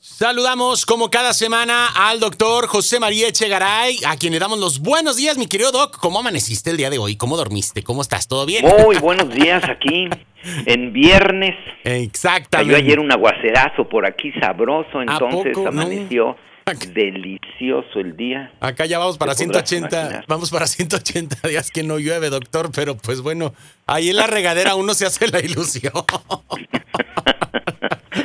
Saludamos como cada semana al doctor José María Echegaray, a quien le damos los buenos días, mi querido doc. ¿Cómo amaneciste el día de hoy? ¿Cómo dormiste? ¿Cómo estás? ¿Todo bien? Muy buenos días aquí en viernes. Exactamente. Cayó ayer un aguacerazo por aquí sabroso, entonces amaneció delicioso el día. Acá ya vamos para 180, vamos para 180 días que no llueve, doctor, pero pues bueno, ahí en la regadera uno se hace la ilusión.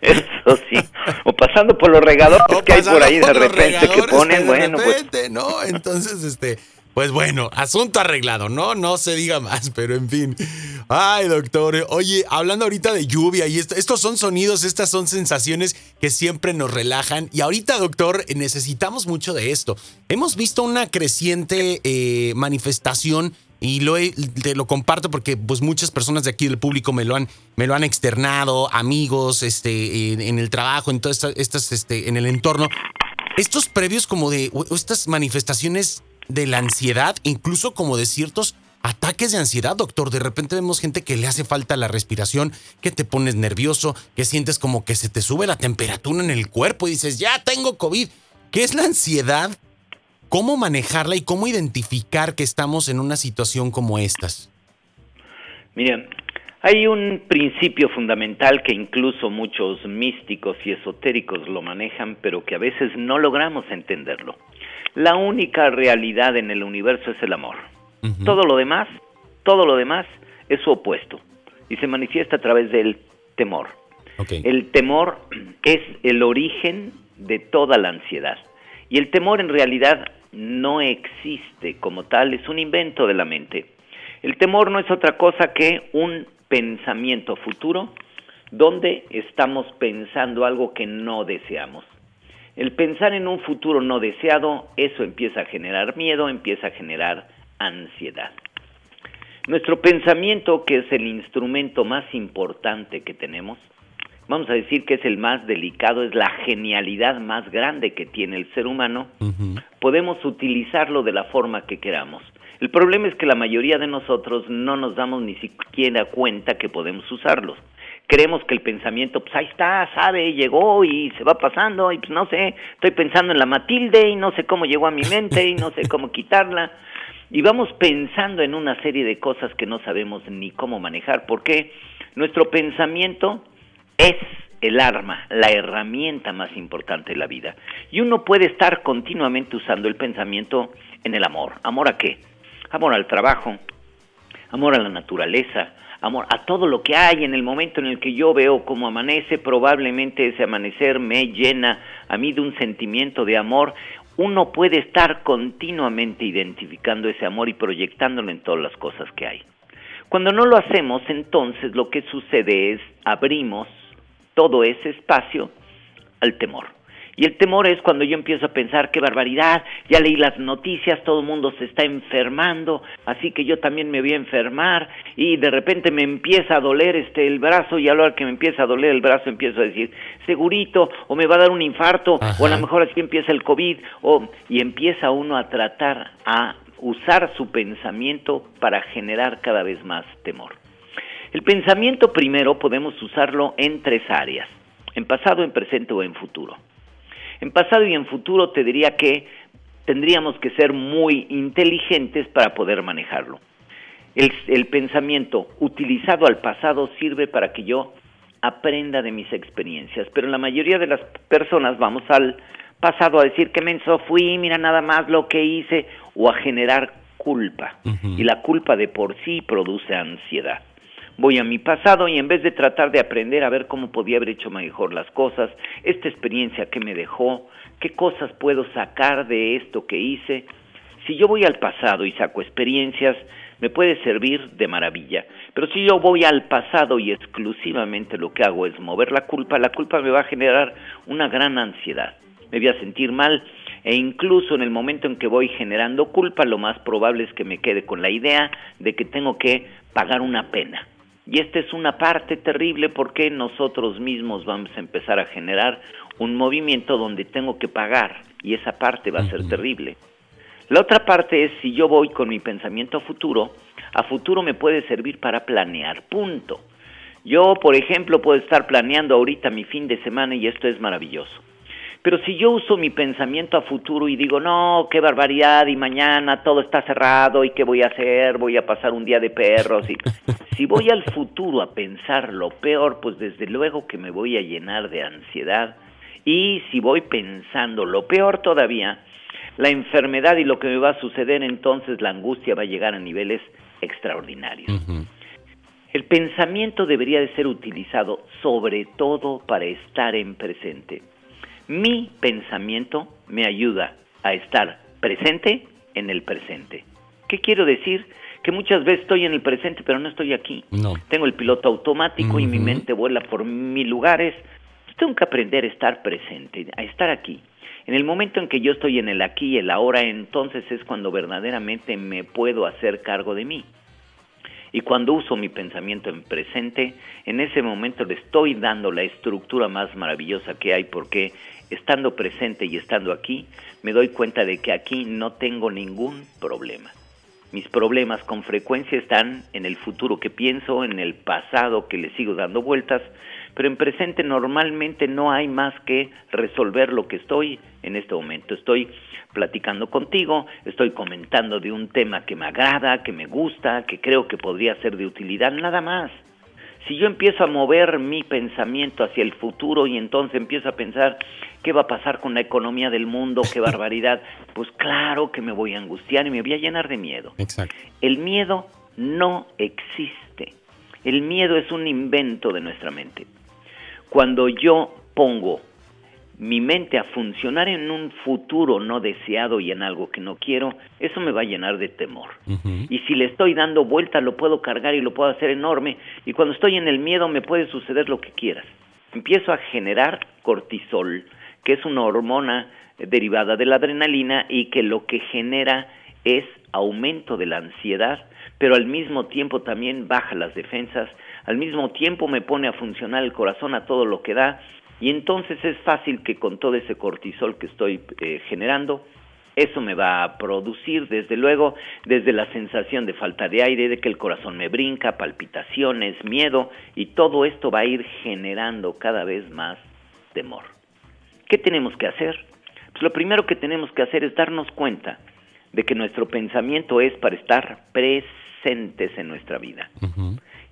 Eso sí. O pasando por los regadores que hay por ahí de repente que ponen, bueno, pues. ¿no? Entonces, este, pues bueno, asunto arreglado, ¿no? No se diga más, pero en fin. Ay, doctor, oye, hablando ahorita de lluvia y estos son sonidos, estas son sensaciones que siempre nos relajan. Y ahorita, doctor, necesitamos mucho de esto. Hemos visto una creciente eh, manifestación y lo, te lo comparto porque pues muchas personas de aquí del público me lo han, me lo han externado, amigos, este, en, el trabajo, en todas estas, este, en el entorno. Estos previos como de, estas manifestaciones de la ansiedad, incluso como de ciertos ataques de ansiedad, doctor. De repente vemos gente que le hace falta la respiración, que te pones nervioso, que sientes como que se te sube la temperatura en el cuerpo y dices, ya tengo COVID. ¿Qué es la ansiedad? ¿Cómo manejarla y cómo identificar que estamos en una situación como estas? Miren, hay un principio fundamental que incluso muchos místicos y esotéricos lo manejan, pero que a veces no logramos entenderlo. La única realidad en el universo es el amor. Todo lo demás, todo lo demás es su opuesto y se manifiesta a través del temor. El temor es el origen de toda la ansiedad. Y el temor en realidad no existe como tal, es un invento de la mente. El temor no es otra cosa que un pensamiento futuro donde estamos pensando algo que no deseamos. El pensar en un futuro no deseado, eso empieza a generar miedo, empieza a generar ansiedad. Nuestro pensamiento, que es el instrumento más importante que tenemos, vamos a decir que es el más delicado, es la genialidad más grande que tiene el ser humano, podemos utilizarlo de la forma que queramos. El problema es que la mayoría de nosotros no nos damos ni siquiera cuenta que podemos usarlos. Creemos que el pensamiento, pues ahí está, sabe, llegó y se va pasando, y pues no sé, estoy pensando en la Matilde y no sé cómo llegó a mi mente y no sé cómo quitarla. Y vamos pensando en una serie de cosas que no sabemos ni cómo manejar, porque nuestro pensamiento es el arma, la herramienta más importante de la vida. Y uno puede estar continuamente usando el pensamiento en el amor. ¿Amor a qué? Amor al trabajo, amor a la naturaleza, amor a todo lo que hay en el momento en el que yo veo cómo amanece, probablemente ese amanecer me llena a mí de un sentimiento de amor. Uno puede estar continuamente identificando ese amor y proyectándolo en todas las cosas que hay. Cuando no lo hacemos, entonces lo que sucede es abrimos todo ese espacio al temor. Y el temor es cuando yo empiezo a pensar, qué barbaridad, ya leí las noticias, todo el mundo se está enfermando, así que yo también me voy a enfermar y de repente me empieza a doler este el brazo y a lo que me empieza a doler el brazo empiezo a decir, segurito, o me va a dar un infarto, o a lo mejor así empieza el COVID, o, y empieza uno a tratar a usar su pensamiento para generar cada vez más temor. El pensamiento primero podemos usarlo en tres áreas, en pasado, en presente o en futuro. En pasado y en futuro te diría que tendríamos que ser muy inteligentes para poder manejarlo. El, pensamiento utilizado al pasado sirve para que yo aprenda de mis experiencias, pero la mayoría de las personas vamos al pasado a decir que menso fui, mira nada más lo que hice, o a generar culpa. Y la culpa de por sí produce ansiedad voy a mi pasado y en vez de tratar de aprender a ver cómo podía haber hecho mejor las cosas, esta experiencia que me dejó, qué cosas puedo sacar de esto que hice, si yo voy al pasado y saco experiencias, me puede servir de maravilla. Pero si yo voy al pasado y exclusivamente lo que hago es mover la culpa, la culpa me va a generar una gran ansiedad. Me voy a sentir mal e incluso en el momento en que voy generando culpa, lo más probable es que me quede con la idea de que tengo que pagar una pena. Y esta es una parte terrible porque nosotros mismos vamos a empezar a generar un movimiento donde tengo que pagar y esa parte va a ser terrible. La otra parte es si yo voy con mi pensamiento a futuro, a futuro me puede servir para planear, punto. Yo, por ejemplo, puedo estar planeando ahorita mi fin de semana y esto es maravilloso. Pero si yo uso mi pensamiento a futuro y digo, no, qué barbaridad, y mañana todo está cerrado, y qué voy a hacer, voy a pasar un día de perros, y si voy al futuro a pensar lo peor, pues desde luego que me voy a llenar de ansiedad, y si voy pensando lo peor todavía, la enfermedad y lo que me va a suceder, entonces la angustia va a llegar a niveles extraordinarios. El pensamiento debería de ser utilizado sobre todo para estar en presente. Mi pensamiento me ayuda a estar presente en el presente. ¿Qué quiero decir? Que muchas veces estoy en el presente, pero no estoy aquí. No. Tengo el piloto automático y mi mente vuela por mil lugares. Tengo que aprender a estar presente, a estar aquí. En el momento en que yo estoy en el aquí y el ahora, entonces es cuando verdaderamente me puedo hacer cargo de mí. Y cuando uso mi pensamiento en presente, en ese momento le estoy dando la estructura más maravillosa que hay porque estando presente y estando aquí, me doy cuenta de que aquí no tengo ningún problema. Mis problemas con frecuencia están en el futuro que pienso, en el pasado que le sigo dando vueltas, pero en presente normalmente no hay más que resolver lo que estoy en este momento. Estoy platicando contigo, estoy comentando de un tema que me agrada, que me gusta, que creo que podría ser de utilidad, nada más. Si yo empiezo a mover mi pensamiento hacia el futuro y entonces empiezo a pensar qué va a pasar con la economía del mundo, qué barbaridad, pues claro que me voy a angustiar y me voy a llenar de miedo. Exacto. El miedo no existe. El miedo es un invento de nuestra mente. Cuando yo pongo mi mente a funcionar en un futuro no deseado y en algo que no quiero, eso me va a llenar de temor. Y si le estoy dando vuelta, lo puedo cargar y lo puedo hacer enorme. Y cuando estoy en el miedo, me puede suceder lo que quieras. Empiezo a generar cortisol, que es una hormona derivada de la adrenalina y que lo que genera es aumento de la ansiedad, pero al mismo tiempo también baja las defensas, al mismo tiempo me pone a funcionar el corazón a todo lo que da y entonces es fácil que con todo ese cortisol que estoy eh, generando, eso me va a producir, desde luego, desde la sensación de falta de aire, de que el corazón me brinca, palpitaciones, miedo, y todo esto va a ir generando cada vez más temor. ¿Qué tenemos que hacer? Pues lo primero que tenemos que hacer es darnos cuenta de que nuestro pensamiento es para estar presentes en nuestra vida.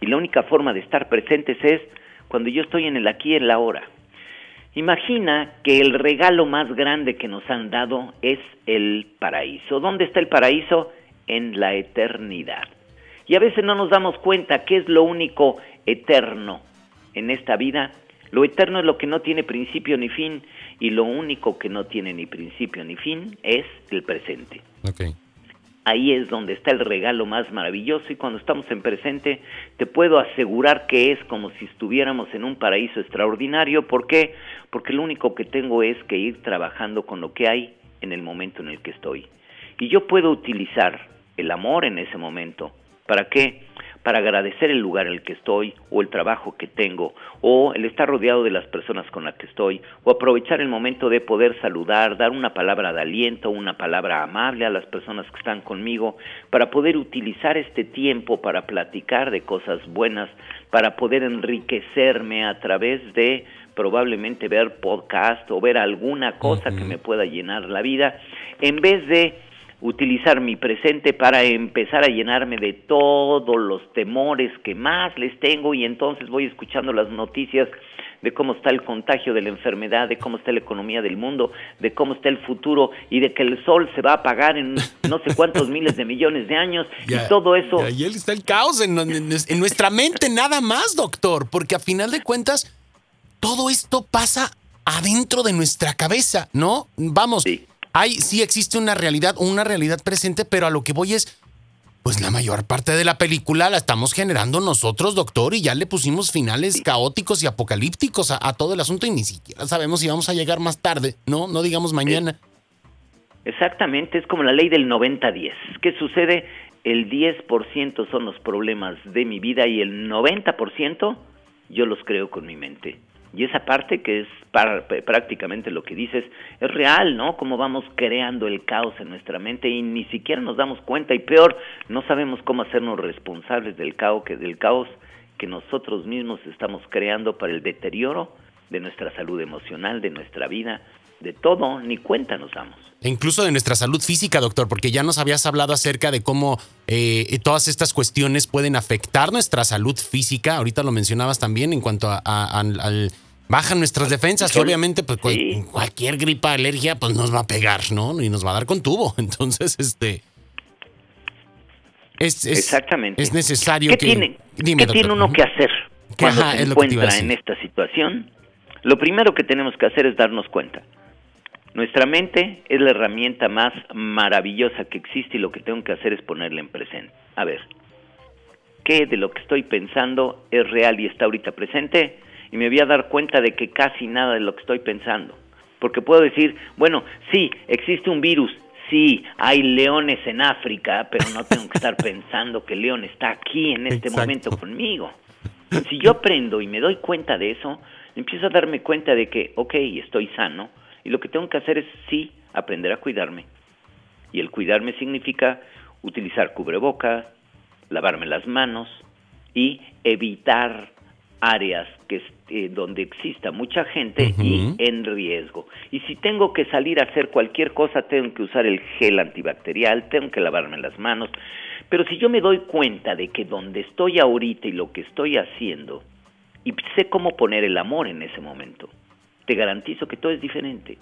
Y la única forma de estar presentes es cuando yo estoy en el aquí y en la ahora. Imagina que el regalo más grande que nos han dado es el paraíso. ¿Dónde está el paraíso? En la eternidad. Y a veces no nos damos cuenta qué es lo único eterno en esta vida. Lo eterno es lo que no tiene principio ni fin y lo único que no tiene ni principio ni fin es el presente. Okay ahí es donde está el regalo más maravilloso y cuando estamos en presente te puedo asegurar que es como si estuviéramos en un paraíso extraordinario. ¿Por qué? Porque lo único que tengo es que ir trabajando con lo que hay en el momento en el que estoy. Y yo puedo utilizar el amor en ese momento. ¿Para qué? Para agradecer el lugar en el que estoy o el trabajo que tengo o el estar rodeado de las personas con las que estoy o aprovechar el momento de poder saludar, dar una palabra de aliento, una palabra amable a las personas que están conmigo para poder utilizar este tiempo para platicar de cosas buenas, para poder enriquecerme a través de probablemente ver podcast o ver alguna cosa que me pueda llenar la vida en vez de utilizar mi presente para empezar a llenarme de todos los temores que más les tengo y entonces voy escuchando las noticias de cómo está el contagio de la enfermedad, de cómo está la economía del mundo, de cómo está el futuro y de que el sol se va a apagar en no sé cuántos miles de millones de años y, todo eso. Y ahí está el caos en, en, nuestra mente nada más, doctor, porque a final de cuentas todo esto pasa adentro de nuestra cabeza, ¿no? Vamos. Sí hay, sí existe una realidad, una realidad presente, pero a lo que voy es, pues la mayor parte de la película la estamos generando nosotros, doctor, y ya le pusimos finales caóticos y apocalípticos a, todo el asunto y ni siquiera sabemos si vamos a llegar más tarde, ¿no? No digamos mañana. Exactamente, es como la ley del 90-10. ¿Qué sucede? El 10% son los problemas de mi vida y el 90% yo los creo con mi mente. Y esa parte que es prácticamente lo que dices es real, ¿no? Cómo vamos creando el caos en nuestra mente y ni siquiera nos damos cuenta y peor, no sabemos cómo hacernos responsables del caos que del caos que nosotros mismos estamos creando para el deterioro de nuestra salud emocional, de nuestra vida, de todo, ni cuenta nos damos. E incluso de nuestra salud física, doctor, porque ya nos habías hablado acerca de cómo eh, todas estas cuestiones pueden afectar nuestra salud física. Ahorita lo mencionabas también en cuanto a, al bajan nuestras defensas y obviamente pues cualquier gripa, alergia pues nos va a pegar, ¿no? Y nos va a dar con tubo. Entonces, este es, Exactamente. Es necesario ¿Qué que tiene, ¿qué tiene uno que hacer cuando se encuentra en esta situación? Lo primero que tenemos que hacer es darnos cuenta. Nuestra mente es la herramienta más maravillosa que existe y lo que tengo que hacer es ponerla en presente. A ver, ¿qué de lo que estoy pensando es real y está ahorita presente? Y me voy a dar cuenta de que casi nada de lo que estoy pensando. Porque puedo decir, bueno, sí, existe un virus, sí, hay leones en África, pero no tengo que estar pensando que el león está aquí en este momento conmigo. Si yo aprendo y me doy cuenta de eso, empiezo a darme cuenta de que, ok, estoy sano, y lo que tengo que hacer es, sí, aprender a cuidarme. Y el cuidarme significa utilizar cubreboca, lavarme las manos y evitar áreas que eh, donde exista mucha gente y en riesgo. Y si tengo que salir a hacer cualquier cosa, tengo que usar el gel antibacterial, tengo que lavarme las manos. Pero si yo me doy cuenta de que donde estoy ahorita y lo que estoy haciendo, y sé cómo poner el amor en ese momento, te garantizo que todo es diferente.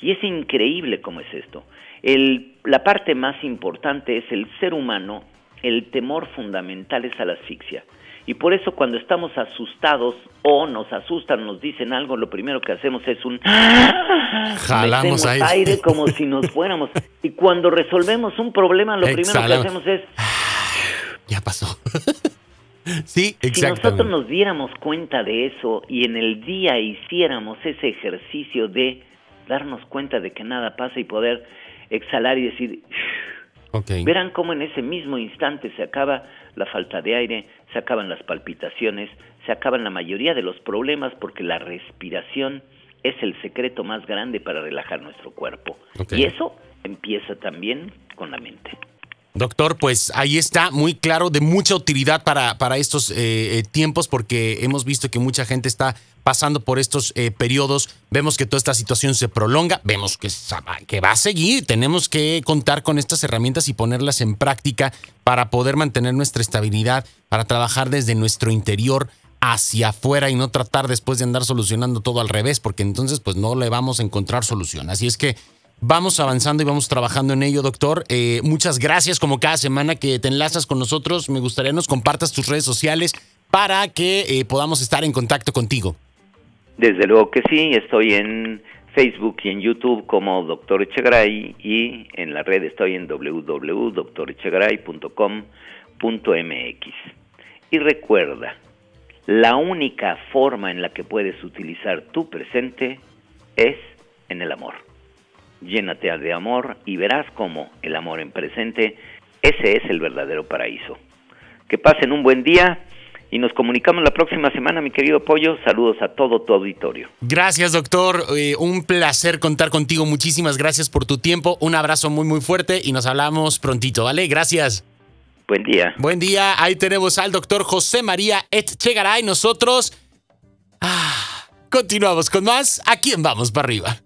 Y es increíble cómo es esto. El, la parte más importante es el ser humano, el temor fundamental es a la asfixia. Y por eso cuando estamos asustados o nos asustan, nos dicen algo, lo primero que hacemos es un jalamos aire. aire como si nos fuéramos. Y cuando resolvemos un problema, lo primero que hacemos es ya pasó. Sí. Si nosotros nos diéramos cuenta de eso y en el día hiciéramos ese ejercicio de darnos cuenta de que nada pasa y poder exhalar y decir, verán cómo en ese mismo instante se acaba la falta de aire, se acaban las palpitaciones, se acaban la mayoría de los problemas porque la respiración es el secreto más grande para relajar nuestro cuerpo. Y eso empieza también con la mente. Doctor, pues ahí está, muy claro, de mucha utilidad para, para estos eh, eh, tiempos, porque hemos visto que mucha gente está pasando por estos eh, periodos, vemos que toda esta situación se prolonga, vemos que, que va a seguir, tenemos que contar con estas herramientas y ponerlas en práctica para poder mantener nuestra estabilidad, para trabajar desde nuestro interior hacia afuera y no tratar después de andar solucionando todo al revés, porque entonces pues no le vamos a encontrar solución. Así es que Vamos avanzando y vamos trabajando en ello, doctor. Eh, muchas gracias como cada semana que te enlazas con nosotros. Me gustaría nos compartas tus redes sociales para que eh, podamos estar en contacto contigo. Desde luego que sí, estoy en Facebook y en YouTube como Doctor Echegaray y en la red estoy en www.doctorechegaray.com.mx. Y recuerda, la única forma en la que puedes utilizar tu presente es en el amor llénate de amor y verás cómo el amor en presente, ese es el verdadero paraíso. Que pasen un buen día y nos comunicamos la próxima semana, mi querido Pollo. Saludos a todo tu auditorio. Gracias, doctor. Eh, un placer contar contigo. Muchísimas gracias por tu tiempo. Un abrazo muy, muy fuerte y nos hablamos prontito, ¿vale? Gracias. Buen día. Buen día. Ahí tenemos al doctor José María Etchegaray. Nosotros ah, continuamos con más. ¿A quién vamos para arriba?